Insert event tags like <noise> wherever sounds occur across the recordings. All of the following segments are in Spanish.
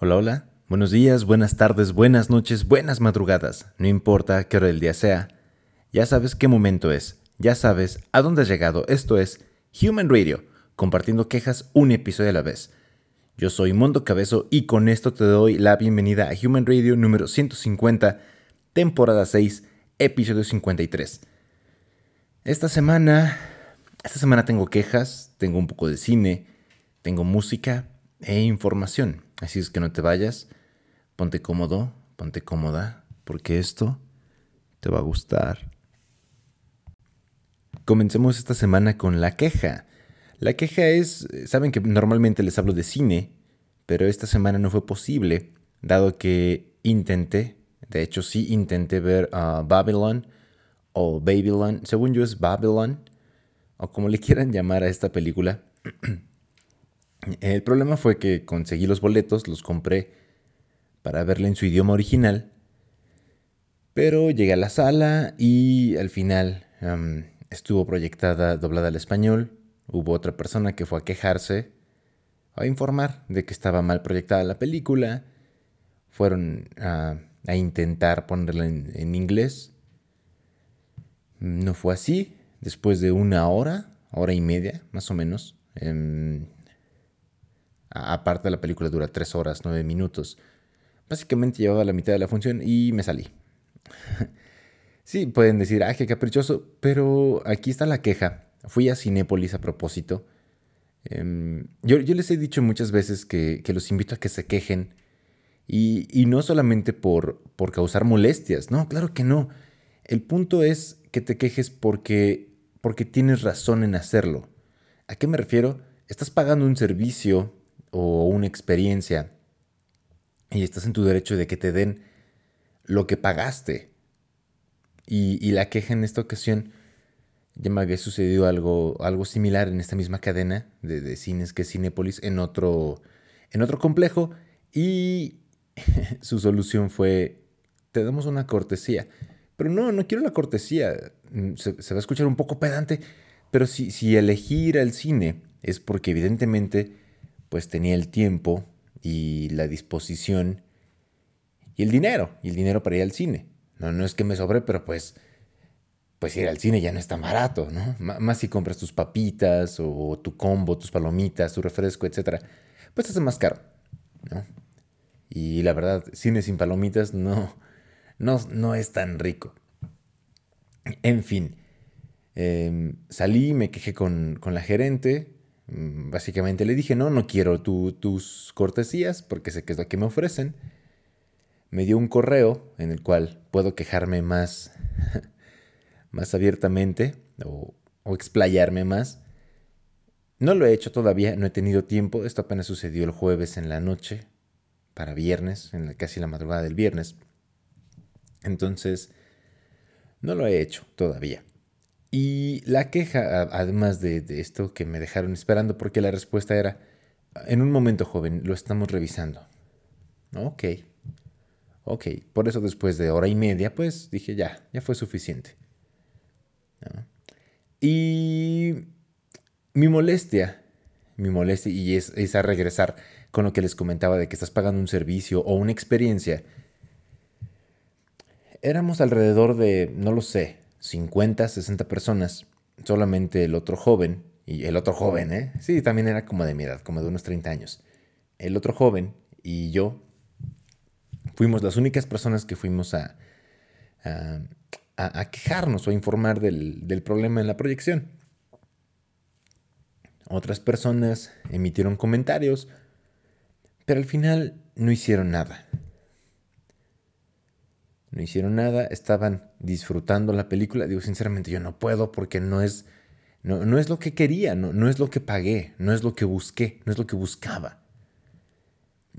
Hola, hola. Buenos días, buenas tardes, buenas noches, buenas madrugadas. No importa qué hora del día sea. Ya sabes qué momento es. Ya sabes a dónde has llegado. Esto es Human Radio, compartiendo quejas un episodio a la vez. Yo soy Mondo Cabezo y con esto te doy la bienvenida a Human Radio número 150, temporada 6, episodio 53. Esta semana, esta semana tengo quejas, tengo un poco de cine, tengo música e información. Así es que no te vayas, ponte cómodo, ponte cómoda, porque esto te va a gustar. Comencemos esta semana con la queja. La queja es, saben que normalmente les hablo de cine, pero esta semana no fue posible, dado que intenté, de hecho sí intenté ver a Babylon o Babylon, según yo es Babylon, o como le quieran llamar a esta película. <clears throat> El problema fue que conseguí los boletos, los compré para verla en su idioma original, pero llegué a la sala y al final estuvo proyectada doblada al español. Hubo otra persona que fue a quejarse, a informar de que estaba mal proyectada la película. Fueron a, intentar ponerla en, inglés. No fue así. Después de una hora, hora y media, más o menos, em, Aparte la película dura 3 horas, 9 minutos. Básicamente llevaba la mitad de la función y me salí. <laughs> sí, pueden decir, ah, qué caprichoso, pero aquí está la queja. Fui a Cinépolis a propósito. Em, yo, les he dicho muchas veces que, los invito a que se quejen. Y, no solamente por, por causar molestias, no, claro que no. El punto es que te quejes porque, porque tienes razón en hacerlo. ¿A qué me refiero? Estás pagando un servicio o una experiencia y estás en tu derecho de que te den lo que pagaste. Y, la queja en esta ocasión ya me había sucedido algo, algo similar en esta misma cadena de, cines que es Cinépolis en otro, en otro complejo y <laughs> su solución fue, te damos una cortesía. Pero no, no quiero la cortesía. Mm, se, va a escuchar un poco pedante, pero si, si elegir al cine es porque evidentemente pues tenía el tiempo y la disposición y el dinero, y el dinero para ir al cine. No, no es que me sobre, pero pues, pues ir al cine ya no es tan barato, ¿no? más si compras tus papitas o tu combo, tus palomitas, tu refresco, etc. Pues hace más caro, ¿no? Y la verdad, cine sin palomitas no, no, no es tan rico. En fin, eh, salí, me quejé con, con la gerente, básicamente le dije, no, no quiero tus cortesías porque sé que es lo que me ofrecen. Me dio un correo en el cual puedo quejarme más, <laughs> más abiertamente o, explayarme más. No lo he hecho todavía, no he tenido tiempo. Esto apenas sucedió el jueves en la noche, para viernes, en casi la madrugada del viernes. Entonces, no lo he hecho todavía. Y la queja, además de, esto que me dejaron esperando, porque la respuesta era, en un momento joven, lo estamos revisando. Ok, ok. Por eso después de hora y media, pues dije, ya, ya fue suficiente. Y mi molestia, mi molestia, y es, es a regresar con lo que les comentaba de que estás pagando un servicio o una experiencia. Éramos alrededor de, no lo sé, 50, 60 personas. Solamente el otro joven, y el otro joven, ¿eh? Sí, también era como de mi edad, como de unos 30 años. El otro joven y yo fuimos las únicas personas que fuimos a, a, quejarnos o a informar del, del problema en la proyección. Otras personas emitieron comentarios, pero al final no hicieron nada no hicieron nada, estaban disfrutando la película. Digo, sinceramente, yo no puedo porque no es, no, no es lo que quería, no, no, es lo que pagué, no es lo que busqué, no es lo que buscaba.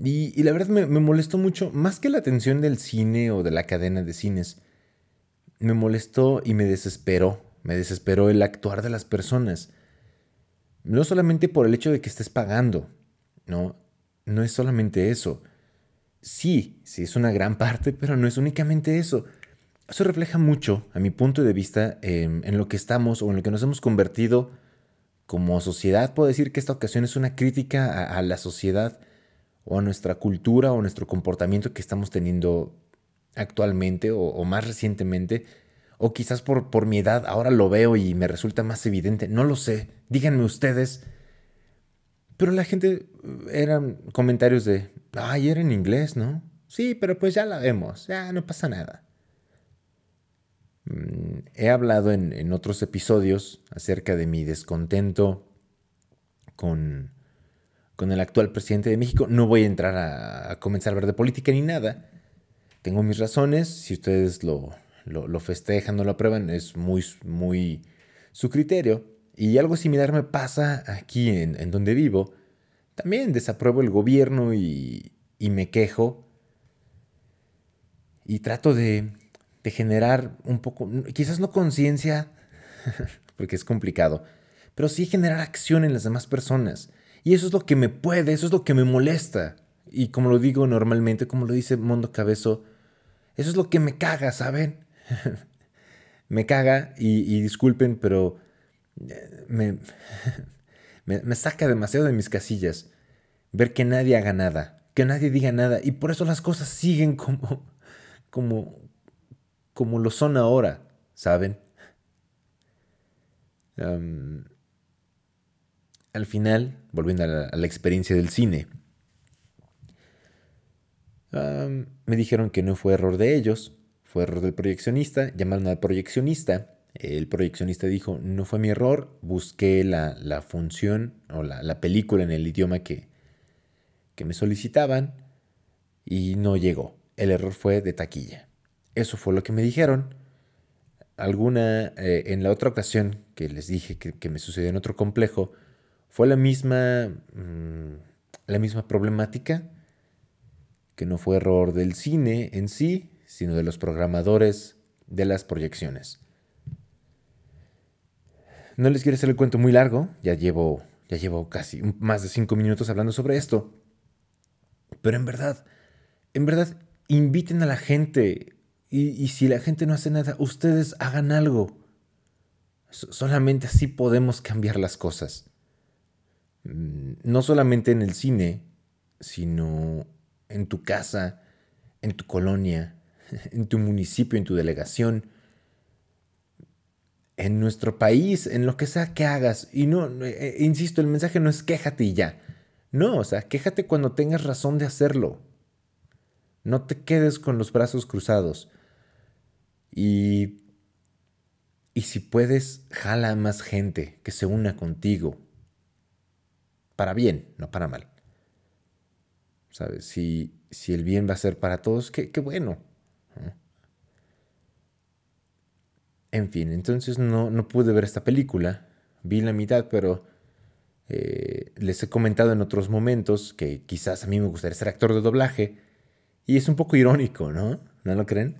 Y, la verdad me, me, molestó mucho, más que la atención del cine o de la cadena de cines, me molestó y me desesperó, me desesperó el actuar de las personas. No solamente por el hecho de que estés pagando, no, no es solamente eso Sí, sí es una gran parte, pero no es únicamente eso. Eso refleja mucho, a mi punto de vista, en lo que estamos o en lo que nos hemos convertido como sociedad. Puedo decir que esta ocasión es una crítica a, la sociedad o a nuestra cultura o nuestro comportamiento que estamos teniendo actualmente o, más recientemente, o quizás por, por mi edad ahora lo veo y me resulta más evidente, no lo sé, díganme ustedes. Pero la gente eh, eran comentarios de, ay, era en inglés, ¿no? Sí, pero pues ya la vemos, ya no pasa nada. Mm, he hablado en, otros episodios acerca de mi descontento con, con, el actual presidente de México. No voy a entrar a, comenzar a ver de política ni nada. Tengo mis razones. Si ustedes lo, lo, festejan o lo aprueban, es muy, muy su criterio. Y algo similar me pasa aquí en, donde vivo. También desapruebo el gobierno y, y me quejo. Y trato de, de generar un poco, quizás no conciencia, <laughs> porque es complicado, pero sí generar acción en las demás personas. Y eso es lo que me puede, eso es lo que me molesta. Y como lo digo normalmente, como lo dice Mondo Cabezo, eso es lo que me caga, ¿saben? <laughs> me caga y, disculpen, pero eh, me, <laughs> me, saca demasiado de mis casillas ver que nadie haga nada, que nadie diga nada. Y por eso las cosas siguen como, <laughs> como, como lo son ahora, ¿saben? al final, volviendo a la, experiencia del cine, me dijeron que no fue error de ellos, fue error del proyeccionista, llamaron al proyeccionista, el proyeccionista dijo, no fue mi error, busqué la, función o la, película en el idioma que, que me solicitaban y no llegó. El error fue de taquilla. Eso fue lo que me dijeron. Alguna, eh, en la otra ocasión que les dije que, me sucedió en otro complejo, fue la misma, mm, la misma problemática, que no fue error del cine en sí, sino de los programadores de las proyecciones. No les quiero hacer el cuento muy largo, ya llevo, ya llevo casi más de cinco minutos hablando sobre esto, pero en verdad, en verdad, inviten a la gente, y, si la gente no hace nada, ustedes hagan algo. Solamente así podemos cambiar las cosas. Mm, no solamente en el cine, sino en tu casa, en tu colonia, <laughs> en tu municipio, en tu delegación, en nuestro país, en lo que sea que hagas. Y no, eh, eh, insisto, el mensaje no es quéjate y ya. No, o sea, quéjate cuando tengas razón de hacerlo. No te quedes con los brazos cruzados. Y, y si puedes, jala a más gente que se una contigo. Para bien, no para mal. ¿Sabes? Si, si el bien va a ser para todos, qué, bueno. En fin, entonces no, no, pude ver esta película. Vi la mitad, pero eh, les he comentado en otros momentos que quizás a mí me gustaría ser actor de doblaje. Y es un poco irónico, ¿no? ¿No lo creen?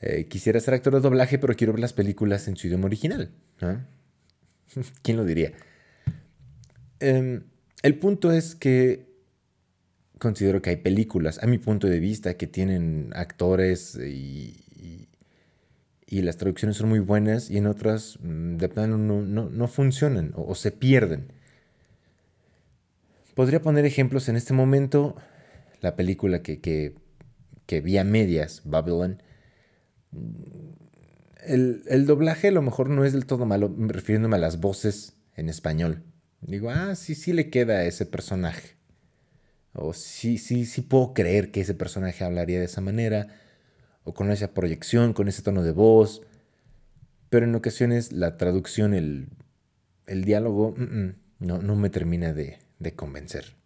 Eh, quisiera ser actor de doblaje, pero quiero ver las películas en su idioma original. <laughs> ¿Quién lo diría? Em, el punto es que considero que hay películas, a mi punto de vista, que tienen actores y, las traducciones son muy buenas y en otras mm, de plano no, funcionan o, se pierden. Podría poner ejemplos en este momento. La película que, que, que vi a medias, Babylon, el, doblaje a lo mejor no es del todo malo, refiriéndome a las voces en español. Digo, ah, sí, sí le queda a ese personaje. O sí, sí, sí puedo creer que ese personaje hablaría de esa manera. O con esa proyección, con ese tono de voz. Pero en ocasiones la traducción, el, diálogo, no, no, me termina de, de convencer.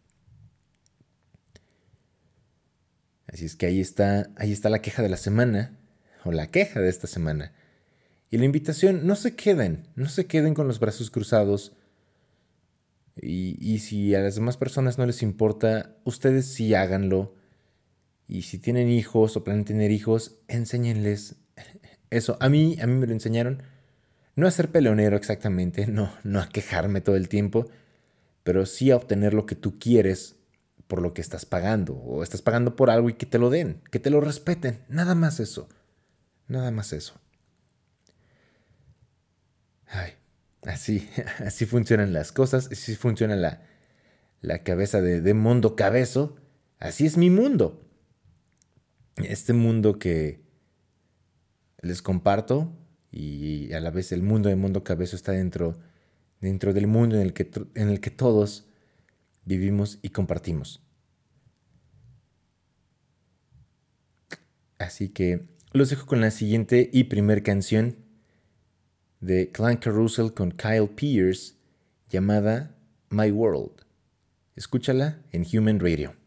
Así es que ahí está, ahí está la queja de la semana o la queja de esta semana. Y la invitación, no se queden, no se queden con los brazos cruzados. Y, si a las demás personas no les importa, ustedes sí háganlo. Y si tienen hijos o planean tener hijos, enséñenles eso. A mí, a mí me lo enseñaron. No a ser peleonero exactamente, <laughs> no, no a quejarme todo el tiempo, pero sí a obtener lo que tú quieres por lo que estás pagando. O estás pagando por algo y que te lo den, que te lo respeten. Nada más eso. Nada más eso. Ay, así, <laughs> así funcionan las cosas, así funciona la, la cabeza de, de Mundo Cabezo. Así es mi mundo. Este mundo que les comparto y a la vez el mundo de Mundo Cabezo está dentro, dentro del mundo en el, que, en el que todos vivimos y compartimos. Así que los dejo con la siguiente y primer canción de Clan Carousel con Kyle Pierce llamada My World. Escúchala en Human Radio.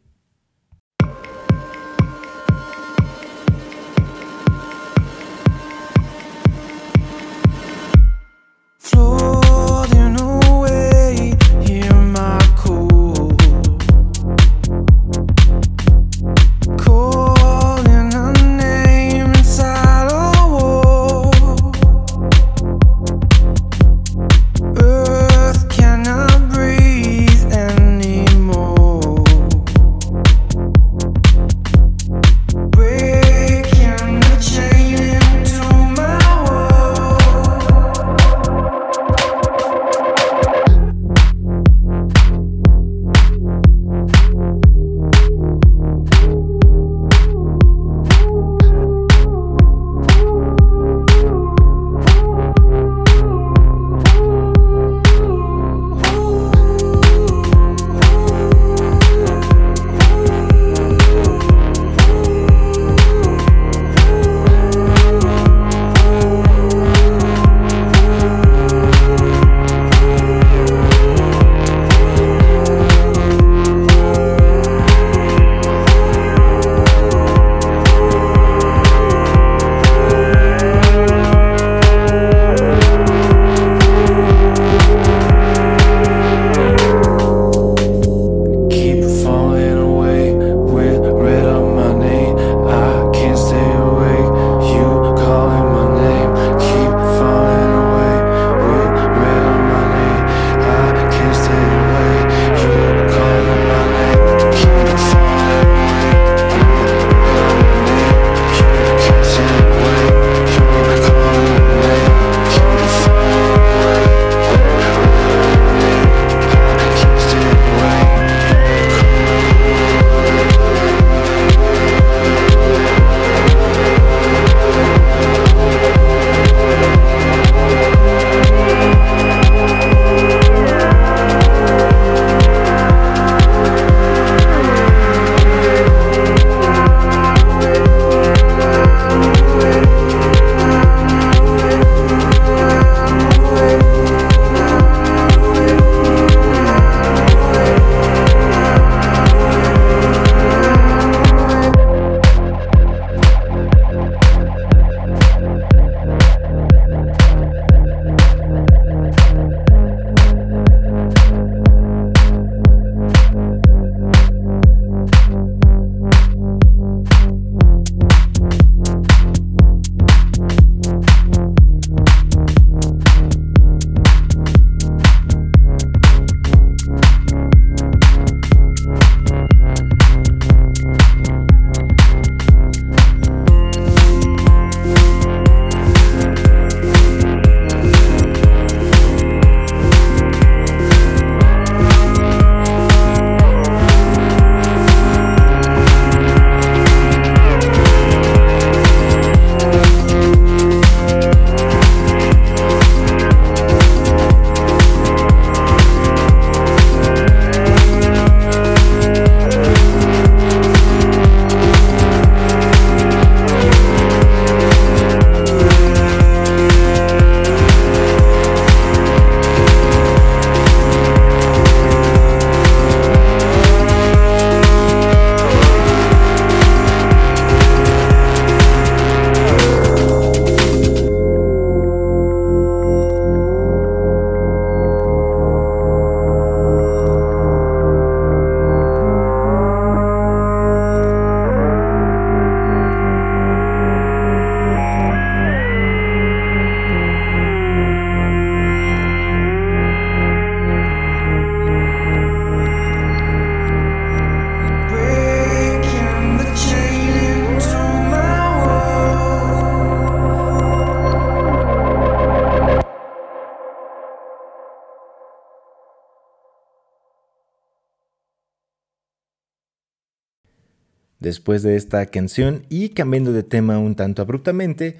Después de esta canción y cambiando de tema un tanto abruptamente,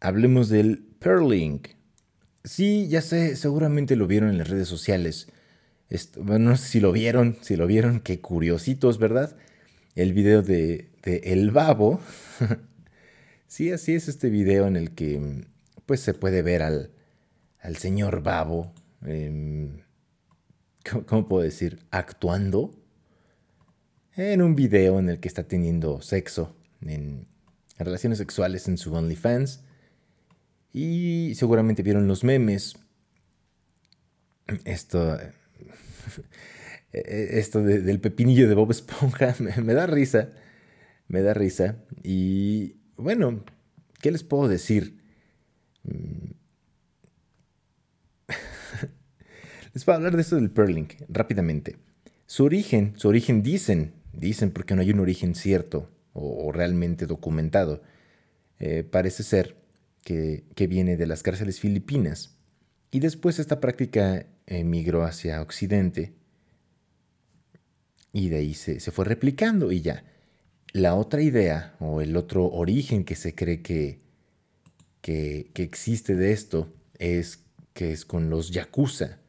hablemos del Perling. Sí, ya sé, seguramente lo vieron en las redes sociales. no sé <laughs> si lo vieron, si lo vieron, qué curiositos, ¿verdad? El video de, El Babo. <laughs> sí, así es este video en el que pues se puede ver al, al señor Babo, em, ¿cómo puedo decir? Actuando en un video en el que está teniendo sexo en, relaciones sexuales en su OnlyFans. Y seguramente vieron los memes. Esto, <laughs> esto del pepinillo de Bob Esponja <laughs> me, da risa. Me da risa. Y bueno, ¿qué les puedo decir? Mm. <laughs> Les voy a hablar de esto del Perlink rápidamente. Su origen, su origen dicen Dicen porque no hay un origen cierto o, realmente documentado. Eh, parece ser que, viene de las cárceles filipinas. Y después esta práctica emigró hacia Occidente. Y de ahí se, fue replicando y ya. La otra idea o el otro origen que se cree que, que, que existe de esto es que es con los yakuza.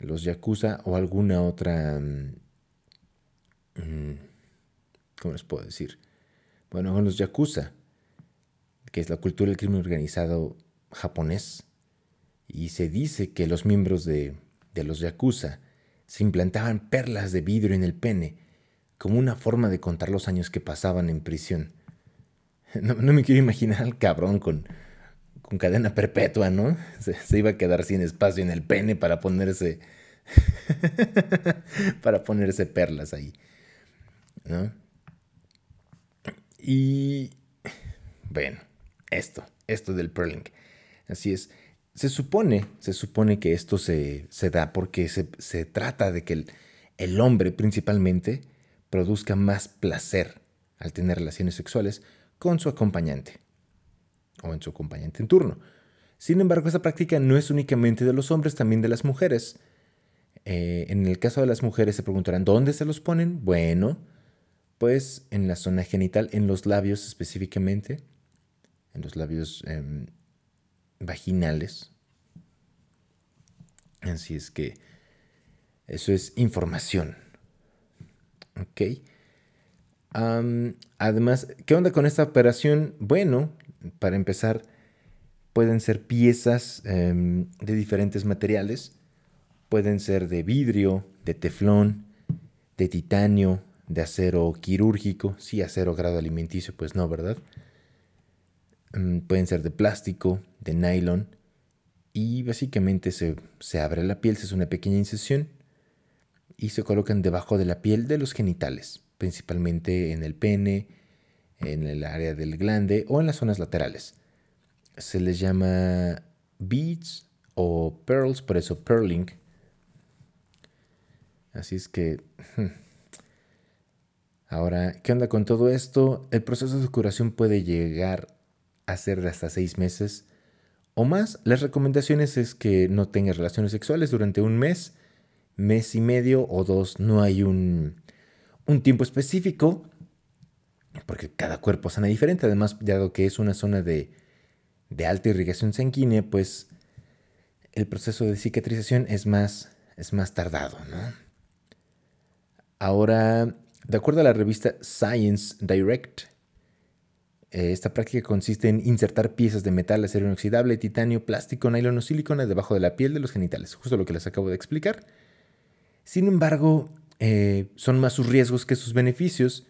Los yakuza o alguna otra Mm, ¿cómo les puedo decir? Bueno, con los yakuza, que es la cultura del crimen organizado japonés, y se dice que los miembros de, los yakuza se implantaban perlas de vidrio en el pene como una forma de contar los años que pasaban en prisión. <laughs> No, me quiero imaginar al cabrón con, con cadena perpetua, ¿no? <laughs> Se, se, iba a quedar sin espacio en el pene para ponerse. <laughs> para ponerse perlas ahí. ¿No? Y bueno, esto, esto del Perling. Así es. Se supone, se supone que esto se, da porque se, trata de que el, el, hombre principalmente produzca más placer al tener relaciones sexuales con su acompañante o en su acompañante en turno. Sin embargo, esa práctica no es únicamente de los hombres, también de las mujeres. Eh, en el caso de las mujeres se preguntarán, ¿dónde se los ponen? Bueno, pues en la zona genital, en los labios específicamente, en los labios em, vaginales. Así es que eso es información. ¿Ok? además, ¿qué onda con esta operación? Bueno, para empezar, pueden ser piezas em, de diferentes materiales. Pueden ser de vidrio, de teflón, de titanio, de acero quirúrgico, sí, acero grado alimenticio, pues no, ¿verdad? Mm, pueden ser de plástico, de nylon, y básicamente se, abre la piel, se hace una pequeña incisión y se colocan debajo de la piel de los genitales, principalmente en el pene, en el área del glande o en las zonas laterales. Se les llama beads o pearls, por eso pearling. Así es que hmm, Ahora, ¿qué onda con todo esto? El proceso de curación puede llegar a ser de hasta seis meses o más. Las recomendaciones es que no tengas relaciones sexuales durante un mes, mes y medio o dos. No hay un, tiempo específico porque cada cuerpo sana diferente. Además, dado que es una zona de, de alta irrigación sanguínea, pues el proceso de cicatrización es más, es más tardado, ¿no? Ahora, de acuerdo a la revista Science Direct, eh, esta práctica consiste en insertar piezas de metal, acero inoxidable, titanio, plástico, nylon o silicona debajo de la piel de los genitales, justo lo que les acabo de explicar. Sin embargo, eh, son más sus riesgos que sus beneficios,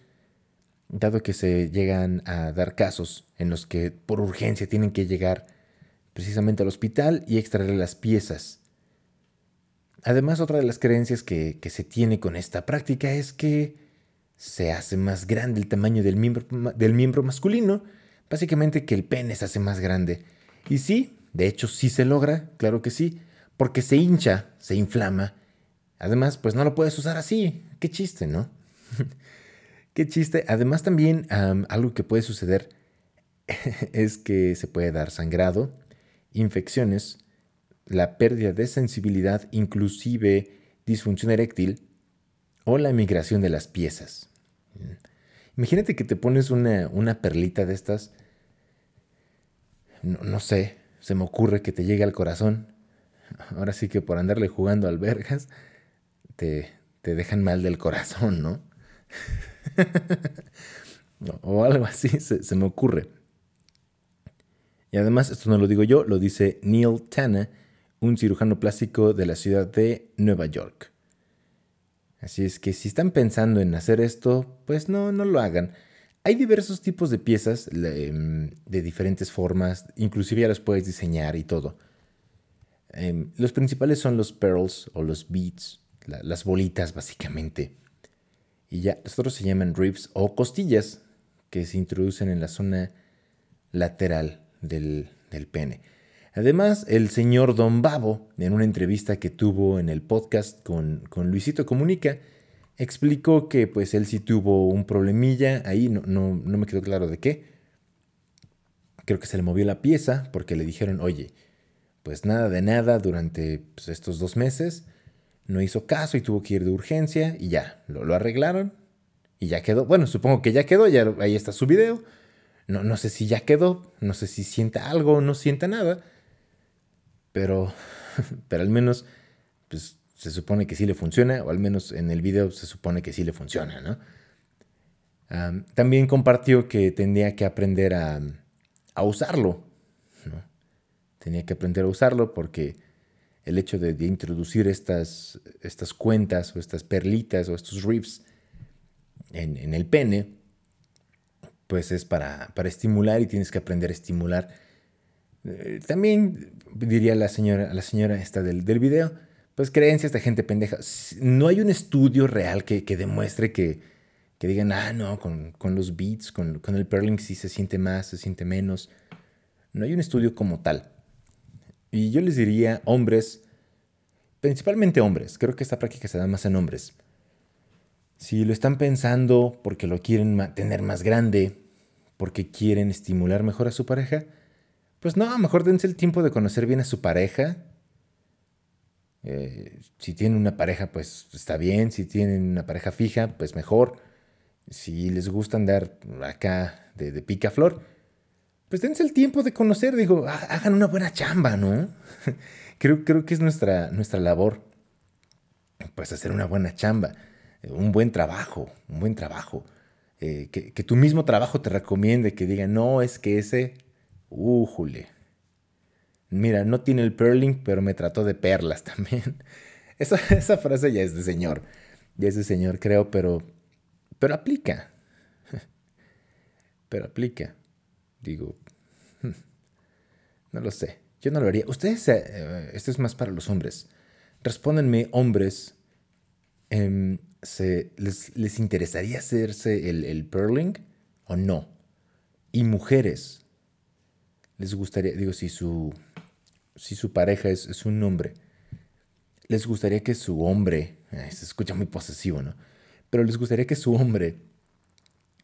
dado que se llegan a dar casos en los que por urgencia tienen que llegar precisamente al hospital y extraer las piezas. Además, otra de las creencias que se tiene con esta práctica es que se hace más grande el tamaño del miembro, del miembro masculino, básicamente que el pene se hace más grande. Y sí, de hecho sí se logra, claro que sí, porque se hincha, se inflama. Además, pues no lo puedes usar así. Qué chiste, ¿no? <laughs> Qué chiste. Además también algo que puede suceder <laughs> es que se puede dar sangrado, infecciones, la pérdida de sensibilidad, inclusive disfunción eréctil, o la migración de las piezas. Imagínate que te pones una, una perlita de estas. No, sé, se me ocurre que te llegue al corazón. Ahora sí que por andarle jugando albergas, te, te dejan mal del corazón, ¿no? <laughs> o algo así se, se, me ocurre. Y además, esto no lo digo yo, lo dice Neil Tana, un cirujano plástico de la ciudad de Nueva York. Así es que si están pensando en hacer esto, pues no, no lo hagan. Hay diversos tipos de piezas em, de diferentes formas, inclusive ya los puedes diseñar y todo. Em, los principales son los pearls o los beads, las bolitas básicamente. Y ya, los otros se llaman ribs o costillas que se introducen en la zona lateral del, del pene. Además, el señor Don Babo, en una entrevista que tuvo en el podcast con, Luisito Comunica, explicó que pues él sí tuvo un problemilla, ahí no, no, me quedó claro de qué. Creo que se le movió la pieza porque le dijeron, oye, pues nada de nada durante pues, estos dos meses. No hizo caso y tuvo que ir de urgencia y ya, lo, lo arreglaron y ya quedó. Bueno, supongo que ya quedó, ya ahí está su video. No, no sé si ya quedó, no sé si sienta algo o no sienta nada pero, <laughs> pero al menos pues, se supone que sí le funciona, o al menos en el video se supone que sí le funciona, ¿no? también compartió que tendría que aprender a, a usarlo, ¿no? Tenía que aprender a usarlo porque el hecho de, introducir estas, estas cuentas o estas perlitas o estos ribs en, en el pene, pues es para, para estimular y tienes que aprender a estimular eh, también diría la señora, la señora esta del, del video, pues creencias de gente pendeja. No hay un estudio real que, demuestre que, digan, ah, no, con, los beats, con, el perling sí se siente más, se siente menos. No hay un estudio como tal. Y yo les diría, hombres, principalmente hombres, creo que esta práctica se da más en hombres. Si lo están pensando porque lo quieren tener más grande, porque quieren estimular mejor a su pareja, pues no, mejor dense el tiempo de conocer bien a su pareja. Eh, si tienen una pareja, pues está bien. Si tienen una pareja fija, pues mejor. Si les gusta andar acá de, de picaflor, pues dense el tiempo de conocer. Digo, hagan una buena chamba, ¿no? <laughs> creo, creo que es nuestra, nuestra labor. Pues hacer una buena chamba. Un buen trabajo, un buen trabajo. Eh, que, que tu mismo trabajo te recomiende, que diga, no, es que ese Újule. Mira, no tiene el perling, pero me trató de perlas también. <laughs> Esa, esa, frase ya es de señor. Ya es de señor, creo, pero. Pero aplica. <laughs> Pero aplica. Digo. <laughs> No lo sé. Yo no lo haría. Ustedes. Eh, esto es más para los hombres. Respóndenme, hombres. Em, se, les, interesaría hacerse el, el perling o no? Y mujeres les gustaría, digo, si su, si su pareja es, un hombre, les gustaría que su hombre, se escucha muy posesivo, ¿no? Pero les gustaría que su hombre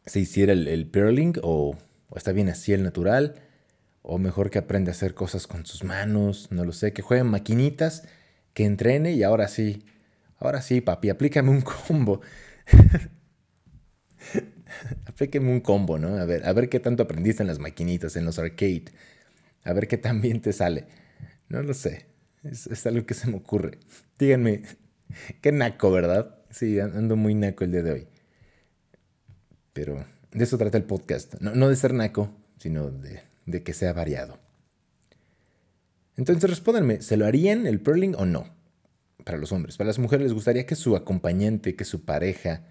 se hiciera el, el pearling o, está bien así el natural, o mejor que aprenda a hacer cosas con sus manos, no lo sé, que juegue maquinitas, que entrene y ahora sí, ahora sí, papi, aplícame un combo. <laughs> <laughs> Aplíqueme un combo, ¿no? A ver, a ver qué tanto aprendiste en las maquinitas, en los arcade. A ver qué tan bien te sale. No lo sé. Es, algo que se me ocurre. Díganme, <laughs> qué naco, ¿verdad? Sí, ando muy naco el día de hoy. Pero de eso trata el podcast. No, de ser naco, sino de, de que sea variado. Entonces respóndanme, ¿se lo harían el perling o no? Para los hombres. Para las mujeres les gustaría que su acompañante, que su pareja,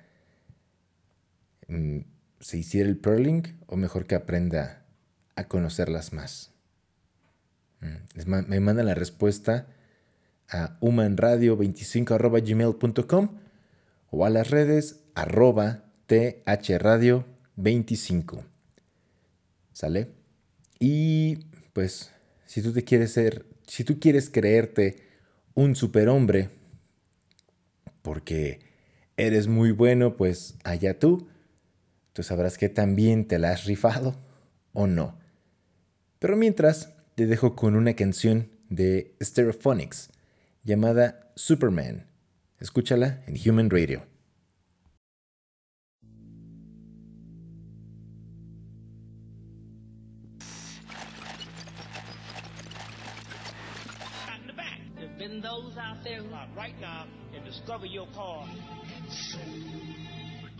Mm, se hiciera el perling o mejor que aprenda a conocerlas más. Mm, me mandan la respuesta a humanradio25.gmail.com o a las redes arroba thradio25. ¿Sale? Y pues, si tú te quieres ser, si tú quieres creerte un superhombre, porque eres muy bueno, pues allá tú Tú sabrás que también te la has rifado o no. Pero mientras, te dejo con una canción de Stereophonics llamada Superman. Escúchala en Human Radio.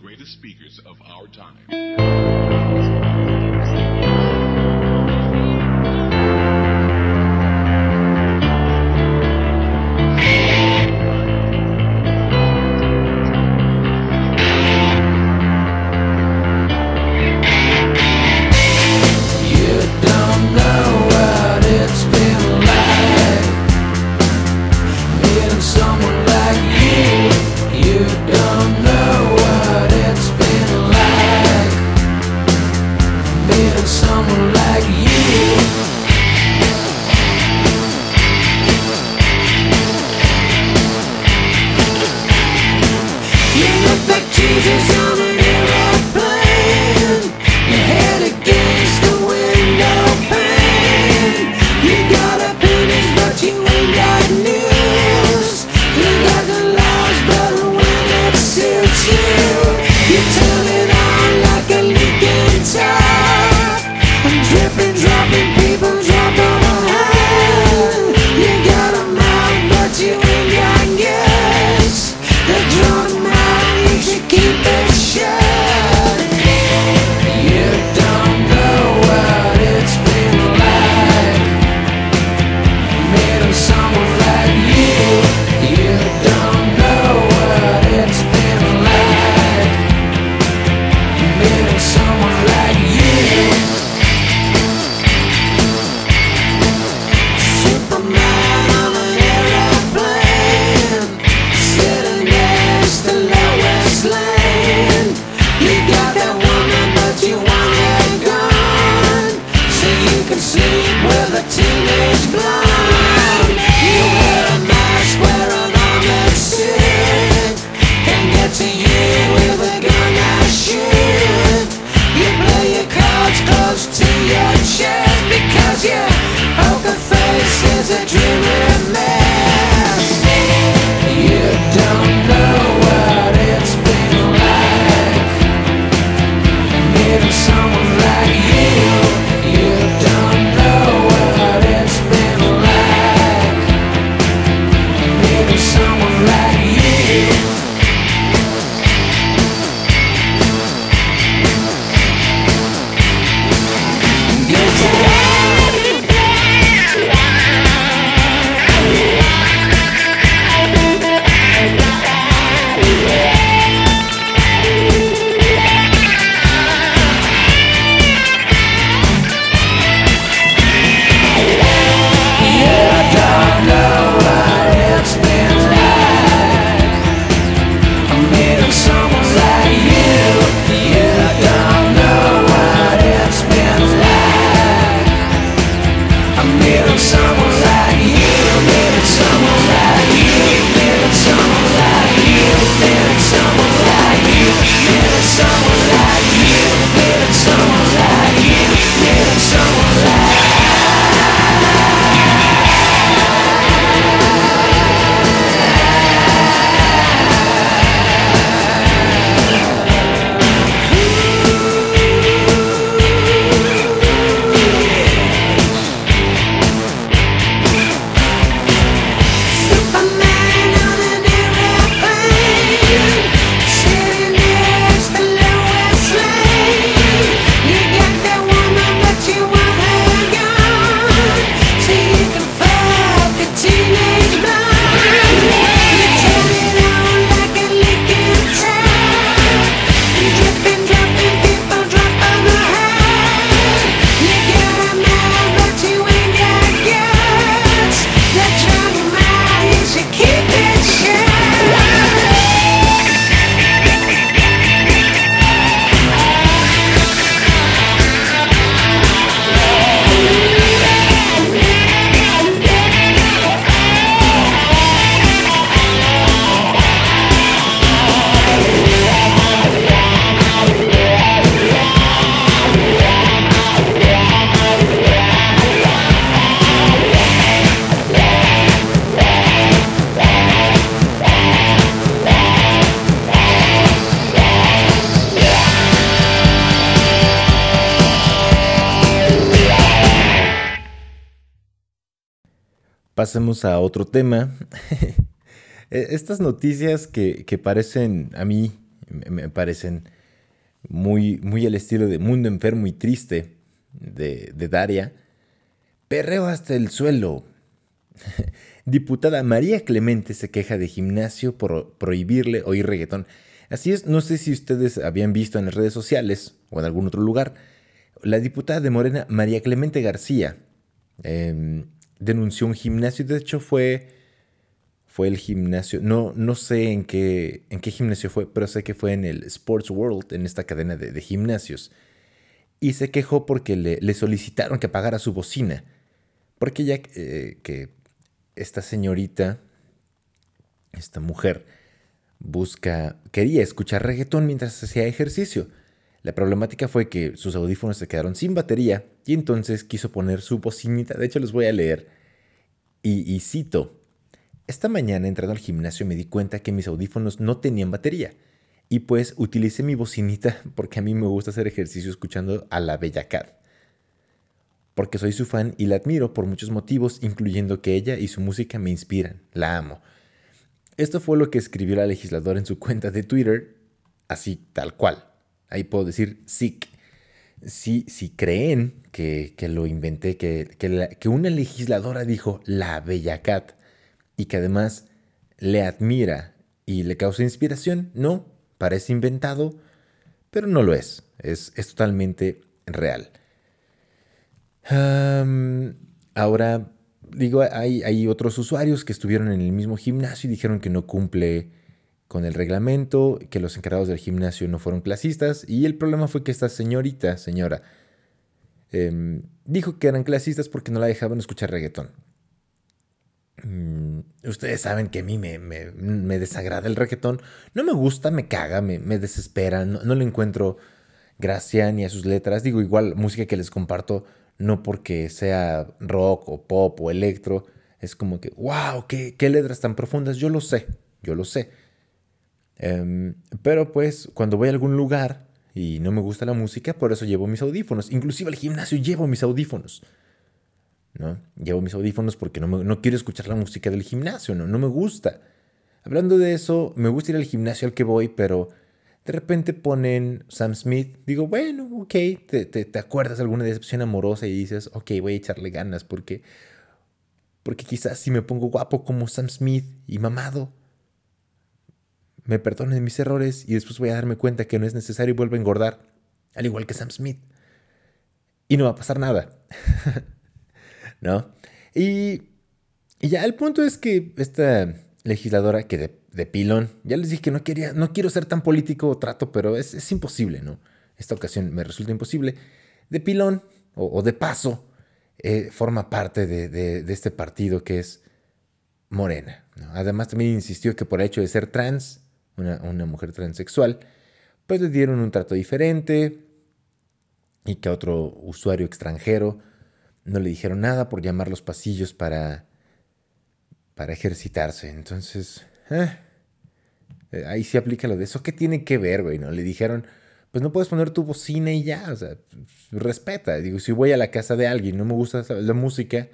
Greatest speakers of our time. Pasemos a otro tema. <laughs> Eh, Estas noticias que, que parecen, a mí, me me parecen muy, muy al estilo de Mundo Enfermo y Triste de, de Daria. Perreo hasta el suelo. <laughs> Diputada María Clemente se queja de gimnasio por prohibirle oír reggaetón. Así es, no sé si ustedes habían visto en las redes sociales o en algún otro lugar. La diputada de Morena, María Clemente García, em, denunció un gimnasio. De hecho, fue, fue el gimnasio. No, no sé en qué, en qué gimnasio fue, pero sé que fue en el Sports World, en esta cadena de, gimnasios. Y se quejó porque le, le solicitaron que pagara su bocina. Porque ya eh, que esta señorita, esta mujer, busca, quería escuchar reggaetón mientras hacía ejercicio. La problemática fue que sus audífonos se quedaron sin batería y entonces quiso poner su bocinita. De hecho, les voy a leer. Y, y cito. Esta mañana entrando al gimnasio me di cuenta que mis audífonos no tenían batería. Y pues utilicé mi bocinita <laughs> porque a mí me gusta hacer ejercicio escuchando a la Bella Cat. Porque soy su fan y la admiro por muchos motivos, incluyendo que ella y su música me inspiran. La amo. Esto fue lo que escribió la legisladora en su cuenta de Twitter, así tal cual. Ahí puedo decir SIC. Si, si creen que, que lo inventé, que, que, una legisladora dijo la Bella Cat y que además le admira y le causa inspiración, no, parece inventado, pero no lo es. Es, es totalmente real. Ahora, digo, hay, hay otros usuarios que estuvieron en el mismo gimnasio y dijeron que no cumple con el reglamento, que los encargados del gimnasio no fueron clasistas y el problema fue que esta señorita, señora, em, dijo que eran clasistas porque no la dejaban escuchar reggaetón. Mm, ustedes saben que a mí me, me- me desagrada el reggaetón. No me gusta, me caga, me, me desespera, no, no le encuentro gracia ni a sus letras. Digo, igual música que les comparto, no porque sea rock o pop o electro, es como que, wow, qué, qué letras tan profundas. Yo lo sé, yo lo sé. Em, pero pues cuando voy a algún lugar y no me gusta la música, por eso llevo mis audífonos. Inclusive al gimnasio llevo mis audífonos. ¿no? Llevo mis audífonos porque no, no quiero escuchar la música del gimnasio, ¿no? no me gusta. Hablando de eso, me gusta ir al gimnasio al que voy, pero de repente ponen Sam Smith. Digo, bueno, ok, te, te, te acuerdas de alguna decepción amorosa y dices, ok, voy a echarle ganas porque, porque quizás si me pongo guapo como Sam Smith y mamado, me perdonen mis errores y después voy a darme cuenta que no es necesario y vuelvo a engordar, al igual que Sam Smith. Y no va a pasar nada. <laughs> ¿no? Y, y ya el punto es que esta legisladora que de, de pilón, ya les dije que no quería, no quiero ser tan político o trato, pero es, es imposible, ¿no? Esta ocasión me resulta imposible. De pilón o, de paso, eh, forma parte de, de- este partido que es Morena. Además también insistió que por el hecho de ser trans, una, una mujer transexual, pues le dieron un trato diferente y que a otro usuario extranjero no le dijeron nada por llamar los pasillos para, para ejercitarse. Entonces, eh, eh, ahí sí aplica lo de eso. ¿Qué tiene que ver, güey? ¿No? Le dijeron, pues no puedes poner tu bocina y ya, o sea, respeta. Digo, si voy a la casa de alguien no me gusta la música,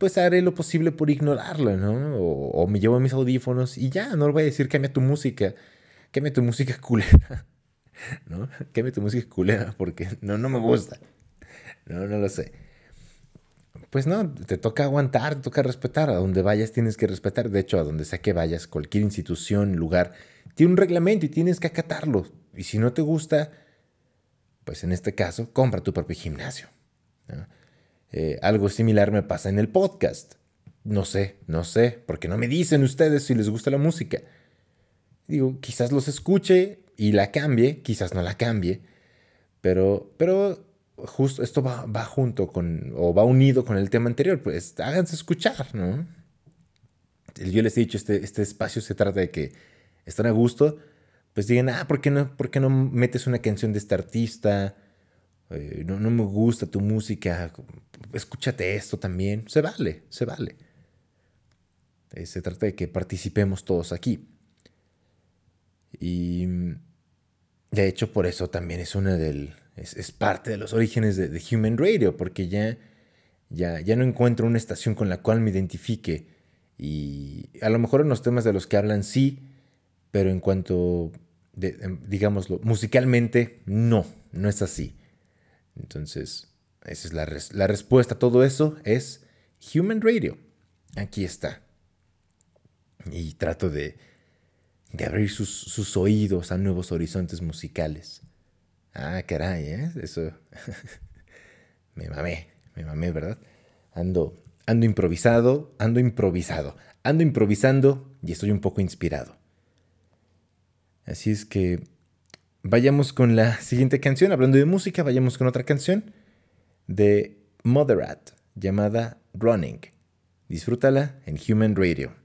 pues haré lo posible por ignorarlo, ¿no? O, me llevo mis audífonos y ya, no le voy a decir cambia tu música, cambia tu música culera, <laughs> ¿no? Cambia tu música culera porque no, no me gusta. No, no lo sé. Pues no, te toca aguantar, te toca respetar. A donde vayas tienes que respetar. De hecho, a donde sea que vayas, cualquier institución, lugar, tiene un reglamento y tienes que acatarlo. Y si no te gusta, pues en este caso, compra tu propio gimnasio. ¿no? Eh, algo similar me pasa en el podcast. No sé, no sé, porque no me dicen ustedes si les gusta la música. Digo, quizás los escuche y la cambie, quizás no la cambie, pero, pero justo esto va, va junto con, o va unido con el tema anterior, pues háganse escuchar, ¿no? Yo les he dicho, este, este espacio se trata de que están a gusto, pues digan, ah, ¿por qué no, por qué no metes una canción de este artista? Eh, no, no me gusta tu música, escúchate esto también. Se vale, se vale. Eh, se trata de que participemos todos aquí. Y de hecho, por eso también es una del. Es, parte de los orígenes de, Human Radio, porque ya, ya, ya no encuentro una estación con la cual me identifique Y a lo mejor en los temas de los que hablan sí, pero en cuanto, em, digámoslo, musicalmente, no, no es así. Entonces, esa es la, res- la respuesta a todo eso, es Human Radio. Aquí está. Y trato de, de abrir sus, sus oídos a nuevos horizontes musicales. Ah, caray, ¿eh? Eso. <laughs> me mamé, me mamé, ¿verdad? Ando, ando improvisado, ando improvisado, ando improvisando y estoy un poco inspirado. Así es que vayamos con la siguiente canción. Hablando de música, vayamos con otra canción de Motherat llamada Running. Disfrútala en Human Radio.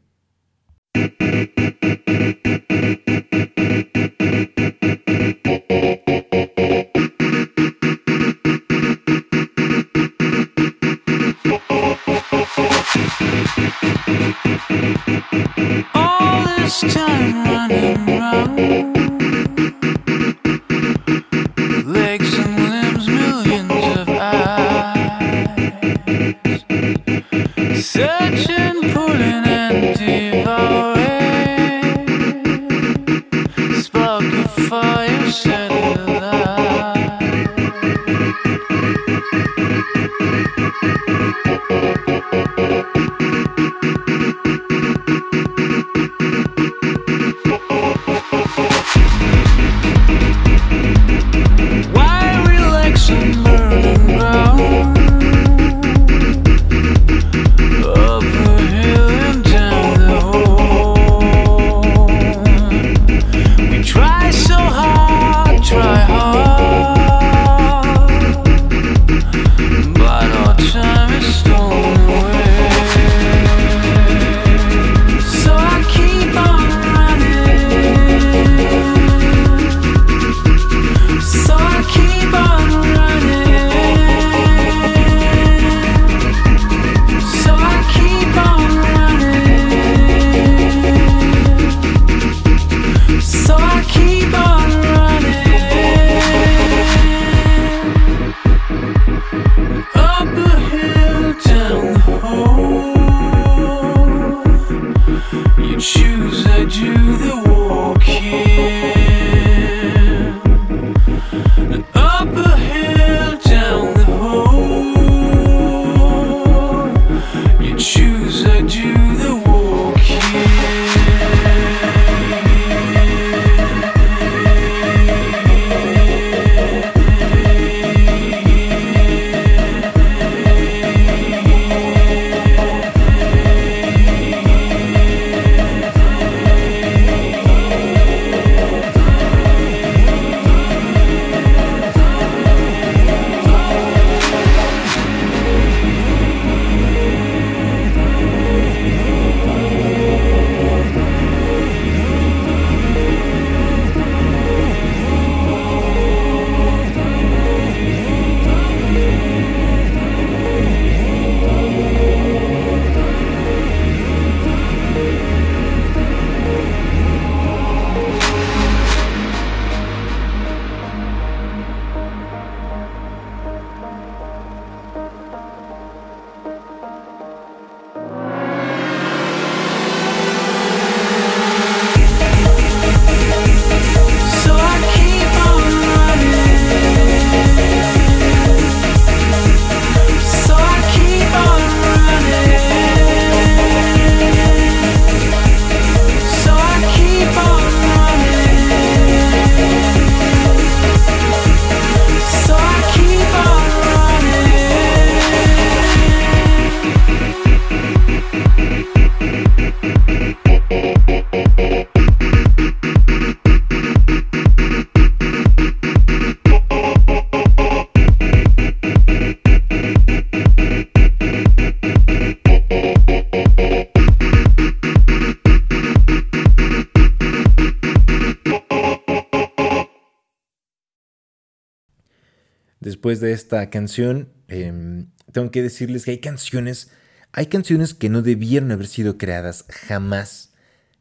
Esta canción, em, tengo que decirles que hay canciones, hay canciones que no debieron haber sido creadas jamás,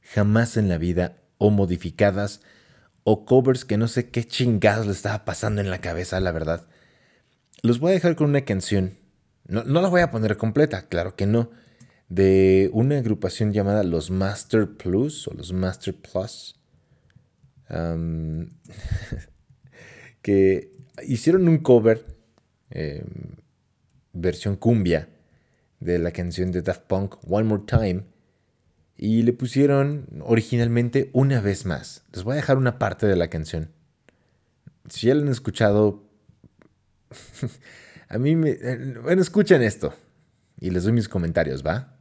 jamás en la vida, o modificadas, o covers que no sé qué chingados le estaba pasando en la cabeza, la verdad. Los voy a dejar con una canción. No, no la voy a poner completa, claro que no. de una agrupación llamada los Master Plus o los Master Plus, <laughs> que hicieron un cover, eh, versión cumbia, de la canción de Daft Punk, One More Time, y le pusieron originalmente una vez más. Les voy a dejar una parte de la canción. Si ya la han escuchado, <laughs> a mí me... eh, Bueno, escuchen esto. Y les doy mis comentarios, ¿va?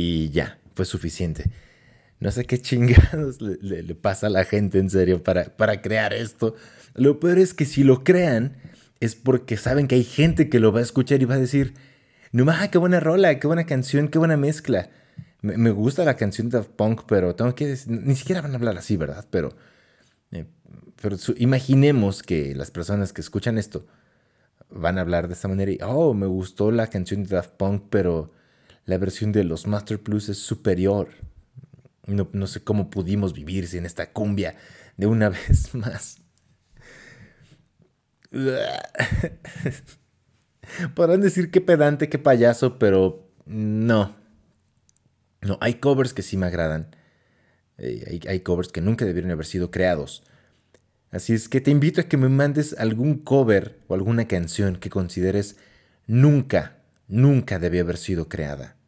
Y ya, fue suficiente. No sé qué <laughs> chingados le, pasa a la gente en serio para, para crear esto. Lo peor es que si lo crean es porque saben que hay gente que lo va a escuchar y va a decir, no más, qué buena rola, qué buena canción, qué buena mezcla. Me, gusta la canción de Daft Punk, pero tengo que decir, ni siquiera van a hablar así, ¿verdad? Pero, eh, imaginemos que las personas que escuchan esto van a hablar de esta manera y, oh, me gustó la canción de Daft Punk, pero la versión de los Master Plus es superior. No, sé cómo pudimos vivir sin esta cumbia de una <laughs> vez más. <laughs> Podrán decir qué pedante, qué payaso, pero no. No, hay covers que sí me agradan. Eh, hay, hay covers que nunca debieron haber sido creados. Así es que te invito a que me mandes algún cover o alguna canción que consideres nunca, nunca debió haber sido creada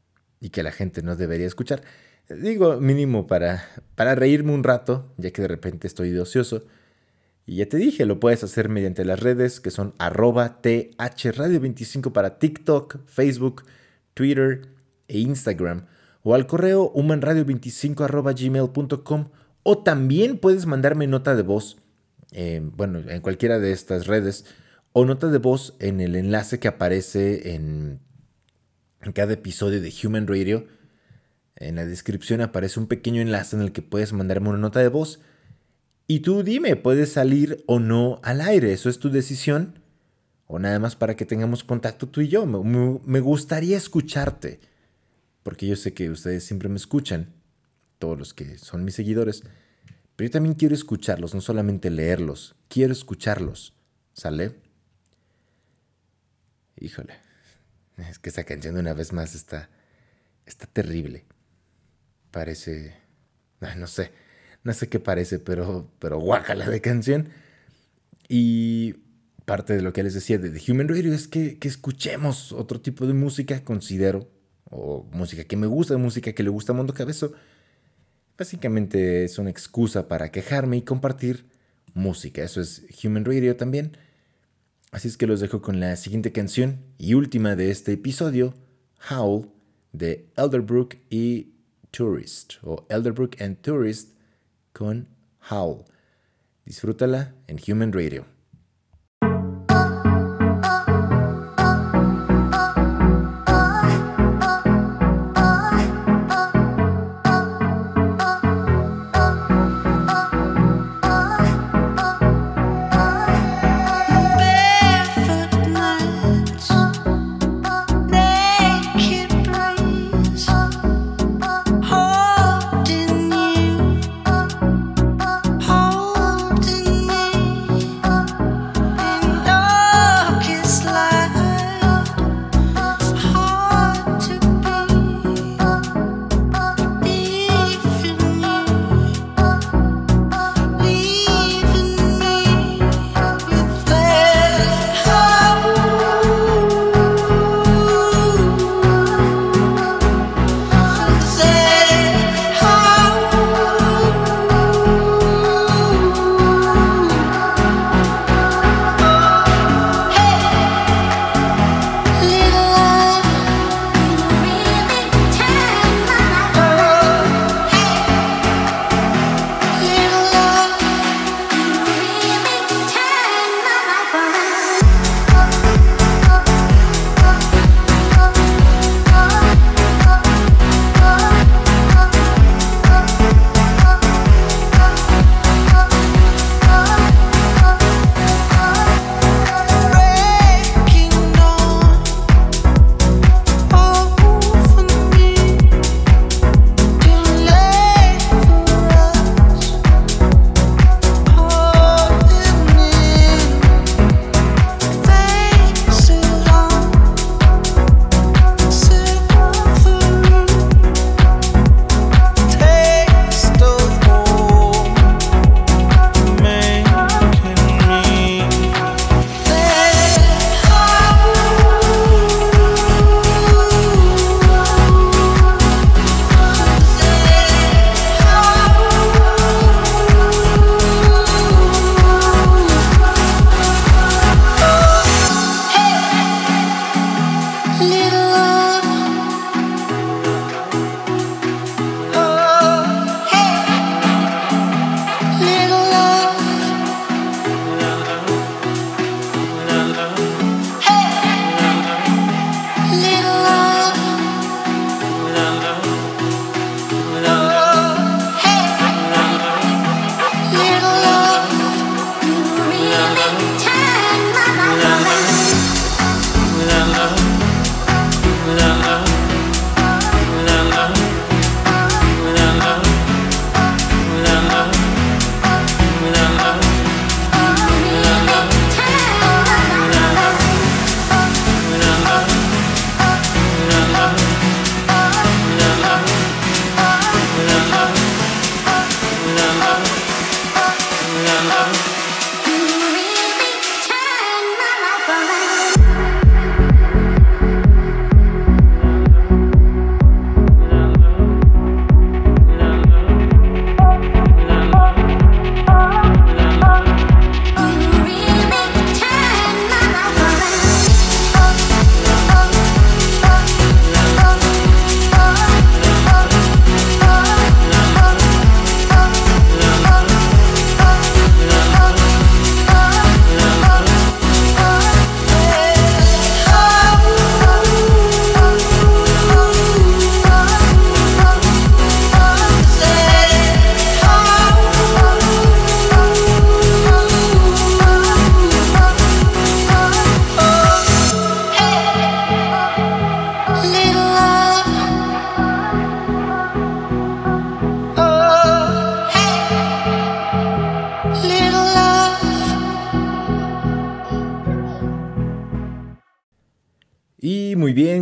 y que la gente no debería escuchar. Digo, mínimo para, para reírme un rato, ya que de repente estoy de ocioso. Y ya te dije, lo puedes hacer mediante las redes que son arroba thradio25 para TikTok, Facebook, Twitter e Instagram. O al correo humanradio25 arroba gmail.com. O también puedes mandarme nota de voz, eh, bueno, en cualquiera de estas redes. O nota de voz en el enlace que aparece en, en cada episodio de Human Radio. En la descripción aparece un pequeño enlace en el que puedes mandarme una nota de voz. Y tú dime, ¿puedes salir o no al aire? Eso es tu decisión. O nada más para que tengamos contacto tú y yo. Me, gustaría escucharte. Porque yo sé que ustedes siempre me escuchan. Todos los que son mis seguidores. Pero yo también quiero escucharlos, no solamente leerlos. Quiero escucharlos. ¿Sale? Híjole. Es que esa canción una vez más está, está terrible. Parece... no sé. No sé qué parece, pero, pero guácala de canción. Y parte de lo que les decía de The Human Radio es que, que escuchemos otro tipo de música, considero, o música que me gusta, música que le gusta a Mundo Cabezo. Básicamente es una excusa para quejarme y compartir música. Eso es Human Radio también. Así es que los dejo con la siguiente canción y última de este episodio, Howl, de Elderbrook y Tourist, o Elderbrook and Tourist con Howl. Disfrútala en Human Radio.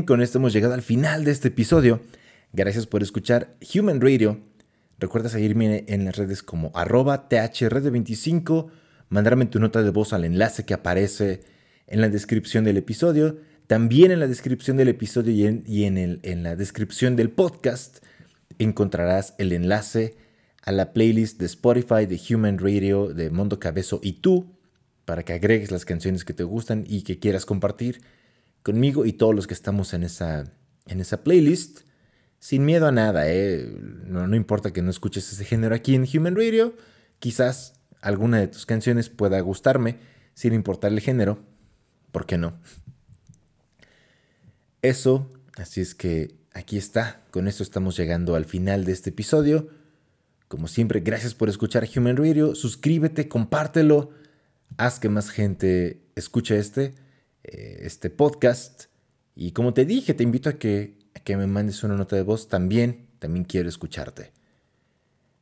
Con esto hemos llegado al final de este episodio. Gracias por escuchar Human Radio. Recuerda seguirme en las redes como arroba thrd25, mandarme tu nota de voz al enlace que aparece en la descripción del episodio. También en la descripción del episodio y en, en la descripción del podcast encontrarás el enlace a la playlist de Spotify de Human Radio de Mondo Cabezo y tú para que agregues las canciones que te gustan y que quieras compartir conmigo y todos los que estamos en esa, en esa playlist. Sin miedo a nada, ¿eh? no, no importa que no escuches ese género aquí en Human Radio, quizás alguna de tus canciones pueda gustarme, sin importar el género, ¿por qué no? Eso, así es que aquí está, con esto estamos llegando al final de este episodio. Como siempre, gracias por escuchar Human Radio, suscríbete, compártelo, haz que más gente escuche este, eh, este podcast. Y como te dije, te invito a que, a que me mandes una nota de voz también, también quiero escucharte.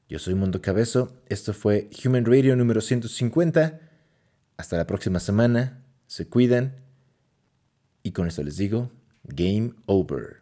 Yo soy Mundo Cabezo, esto fue Human Radio número 150. Hasta la próxima semana, se cuidan y con esto les digo, game over.